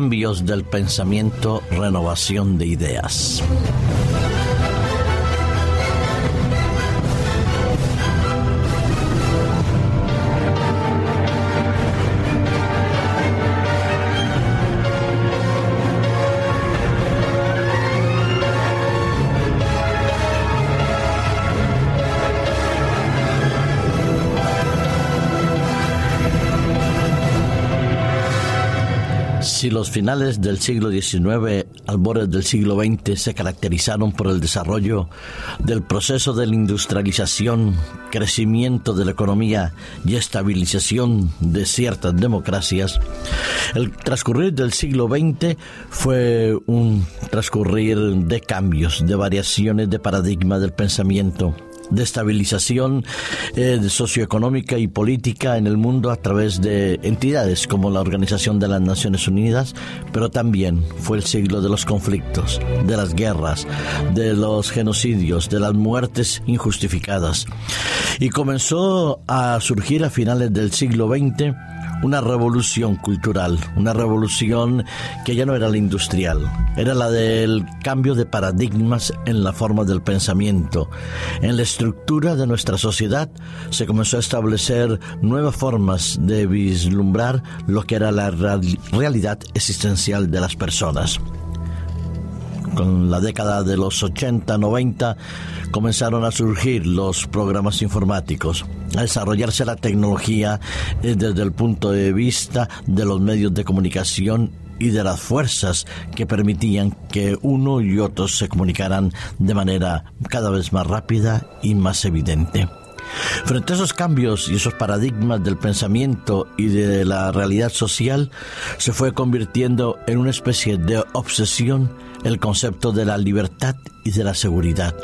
cambios del pensamiento, renovación de ideas. Si los finales del siglo XIX, albores del siglo XX, se caracterizaron por el desarrollo del proceso de la industrialización, crecimiento de la economía y estabilización de ciertas democracias, el transcurrir del siglo XX fue un transcurrir de cambios, de variaciones de paradigma del pensamiento de estabilización eh, socioeconómica y política en el mundo a través de entidades como la Organización de las Naciones Unidas, pero también fue el siglo de los conflictos, de las guerras, de los genocidios, de las muertes injustificadas. Y comenzó a surgir a finales del siglo XX una revolución cultural, una revolución que ya no era la industrial, era la del cambio de paradigmas en la forma del pensamiento. En la estructura de nuestra sociedad se comenzó a establecer nuevas formas de vislumbrar lo que era la realidad existencial de las personas con la década de los 80, 90, comenzaron a surgir los programas informáticos, a desarrollarse la tecnología eh, desde el punto de vista de los medios de comunicación y de las fuerzas que permitían que uno y otro se comunicaran de manera cada vez más rápida y más evidente. Frente a esos cambios y esos paradigmas del pensamiento y de la realidad social, se fue convirtiendo en una especie de obsesión el concepto de la libertad y de la seguridad.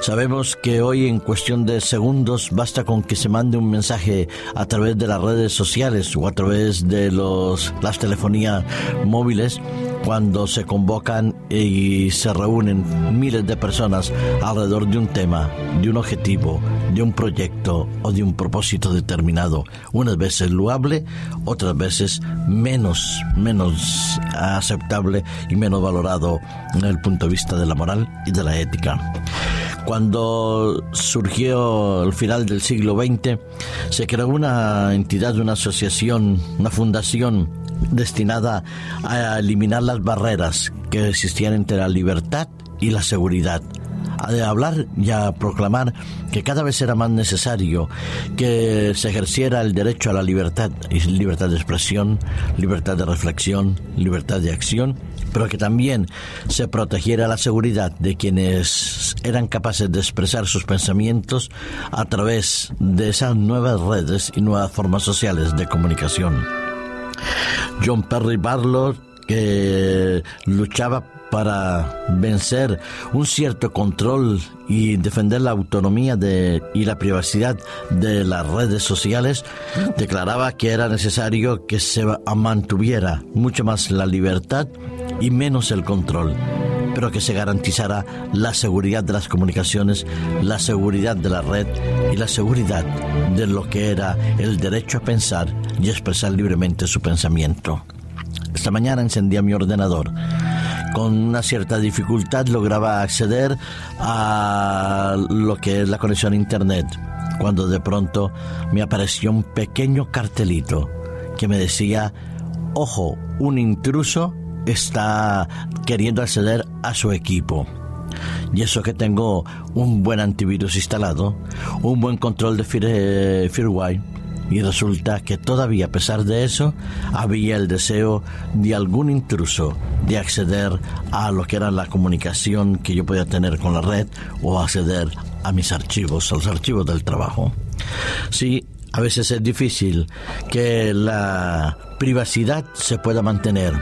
Sabemos que hoy en cuestión de segundos basta con que se mande un mensaje a través de las redes sociales o a través de los, las telefonías móviles cuando se convocan y se reúnen miles de personas alrededor de un tema, de un objetivo, de un proyecto o de un propósito determinado, unas veces loable, otras veces menos, menos aceptable y menos valorado en el punto de vista de la moral y de la ética. Cuando surgió el final del siglo XX, se creó una entidad, una asociación, una fundación destinada a eliminar las barreras que existían entre la libertad y la seguridad a hablar y a proclamar que cada vez era más necesario que se ejerciera el derecho a la libertad, libertad de expresión, libertad de reflexión, libertad de acción, pero que también se protegiera la seguridad de quienes eran capaces de expresar sus pensamientos a través de esas nuevas redes y nuevas formas sociales de comunicación. John Perry Barlow, que luchaba para vencer un cierto control y defender la autonomía de, y la privacidad de las redes sociales, declaraba que era necesario que se mantuviera mucho más la libertad y menos el control pero que se garantizara la seguridad de las comunicaciones, la seguridad de la red y la seguridad de lo que era el derecho a pensar y expresar libremente su pensamiento. Esta mañana encendía mi ordenador. Con una cierta dificultad lograba acceder a lo que es la conexión a Internet, cuando de pronto me apareció un pequeño cartelito que me decía, ojo, un intruso está queriendo acceder a su equipo. Y eso que tengo un buen antivirus instalado, un buen control de firewall, y resulta que todavía a pesar de eso había el deseo de algún intruso de acceder a lo que era la comunicación que yo podía tener con la red o acceder a mis archivos, a los archivos del trabajo. Sí, a veces es difícil que la privacidad se pueda mantener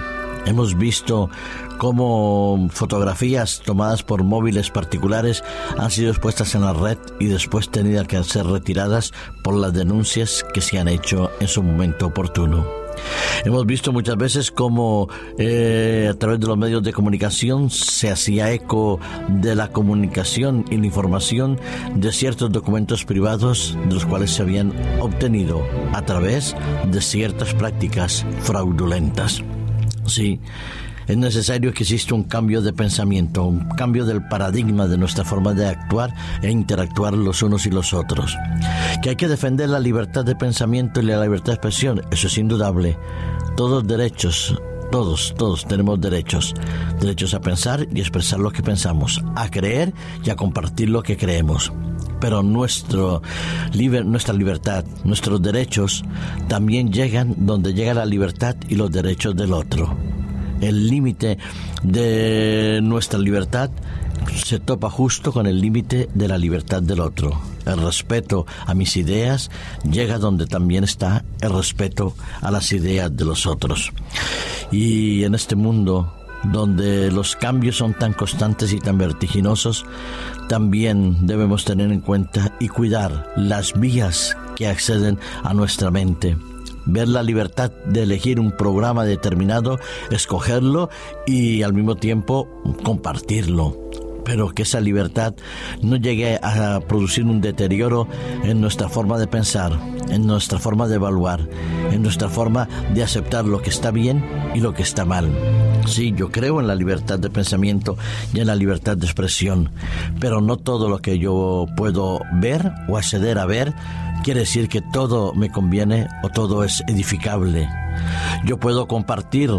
Hemos visto cómo fotografías tomadas por móviles particulares han sido expuestas en la red y después tenidas que ser retiradas por las denuncias que se han hecho en su momento oportuno. Hemos visto muchas veces cómo eh, a través de los medios de comunicación se hacía eco de la comunicación y la información de ciertos documentos privados de los cuales se habían obtenido a través de ciertas prácticas fraudulentas. Sí, es necesario que exista un cambio de pensamiento, un cambio del paradigma de nuestra forma de actuar e interactuar los unos y los otros. Que hay que defender la libertad de pensamiento y la libertad de expresión, eso es indudable. Todos derechos, todos, todos tenemos derechos. Derechos a pensar y expresar lo que pensamos, a creer y a compartir lo que creemos pero nuestra libertad, nuestros derechos también llegan donde llega la libertad y los derechos del otro el límite de nuestra libertad se topa justo con el límite de la libertad del otro. El respeto a mis ideas llega donde también está el respeto a las ideas de los otros. Y en este mundo donde los cambios son tan constantes y tan vertiginosos, también debemos tener en cuenta y cuidar las vías que acceden a nuestra mente ver la libertad de elegir un programa determinado, escogerlo y al mismo tiempo compartirlo pero que esa libertad no llegue a producir un deterioro en nuestra forma de pensar, en nuestra forma de evaluar, en nuestra forma de aceptar lo que está bien y lo que está mal. Sí, yo creo en la libertad de pensamiento y en la libertad de expresión, pero no todo lo que yo puedo ver o acceder a ver quiere decir que todo me conviene o todo es edificable. Yo puedo compartir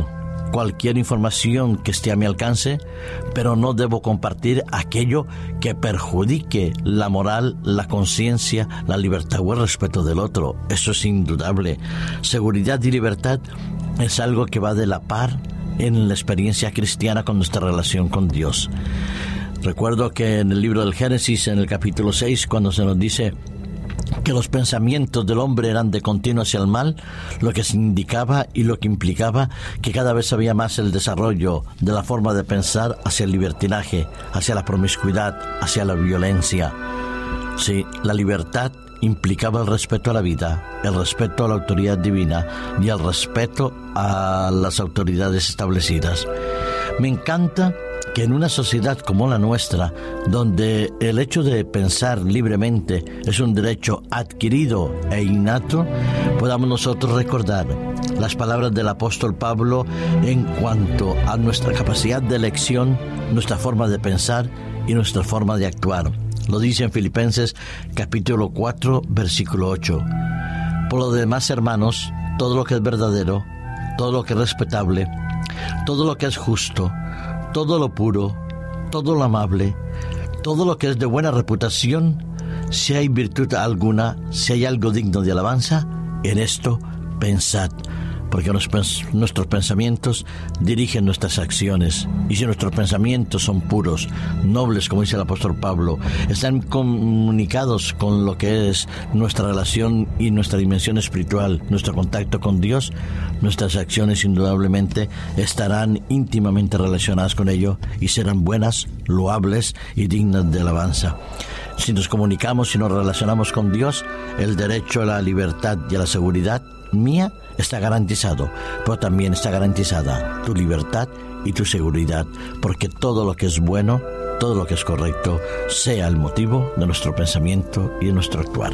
cualquier información que esté a mi alcance, pero no debo compartir aquello que perjudique la moral, la conciencia, la libertad o el respeto del otro. Eso es indudable. Seguridad y libertad es algo que va de la par en la experiencia cristiana con nuestra relación con Dios. Recuerdo que en el libro del Génesis, en el capítulo 6, cuando se nos dice, que los pensamientos del hombre eran de continuo hacia el mal, lo que indicaba y lo que implicaba que cada vez había más el desarrollo de la forma de pensar hacia el libertinaje, hacia la promiscuidad, hacia la violencia. Sí, la libertad implicaba el respeto a la vida, el respeto a la autoridad divina y el respeto a las autoridades establecidas. Me encanta que en una sociedad como la nuestra, donde el hecho de pensar libremente es un derecho adquirido e innato, podamos nosotros recordar las palabras del apóstol Pablo en cuanto a nuestra capacidad de elección, nuestra forma de pensar y nuestra forma de actuar. Lo dice en Filipenses capítulo 4, versículo 8. Por lo demás, hermanos, todo lo que es verdadero, todo lo que es respetable, todo lo que es justo, todo lo puro, todo lo amable, todo lo que es de buena reputación, si hay virtud alguna, si hay algo digno de alabanza, en esto pensad porque nuestros pensamientos dirigen nuestras acciones. Y si nuestros pensamientos son puros, nobles, como dice el apóstol Pablo, están comunicados con lo que es nuestra relación y nuestra dimensión espiritual, nuestro contacto con Dios, nuestras acciones indudablemente estarán íntimamente relacionadas con ello y serán buenas, loables y dignas de alabanza. Si nos comunicamos y nos relacionamos con Dios, el derecho a la libertad y a la seguridad mía está garantizado, pero también está garantizada tu libertad y tu seguridad, porque todo lo que es bueno, todo lo que es correcto, sea el motivo de nuestro pensamiento y de nuestro actuar.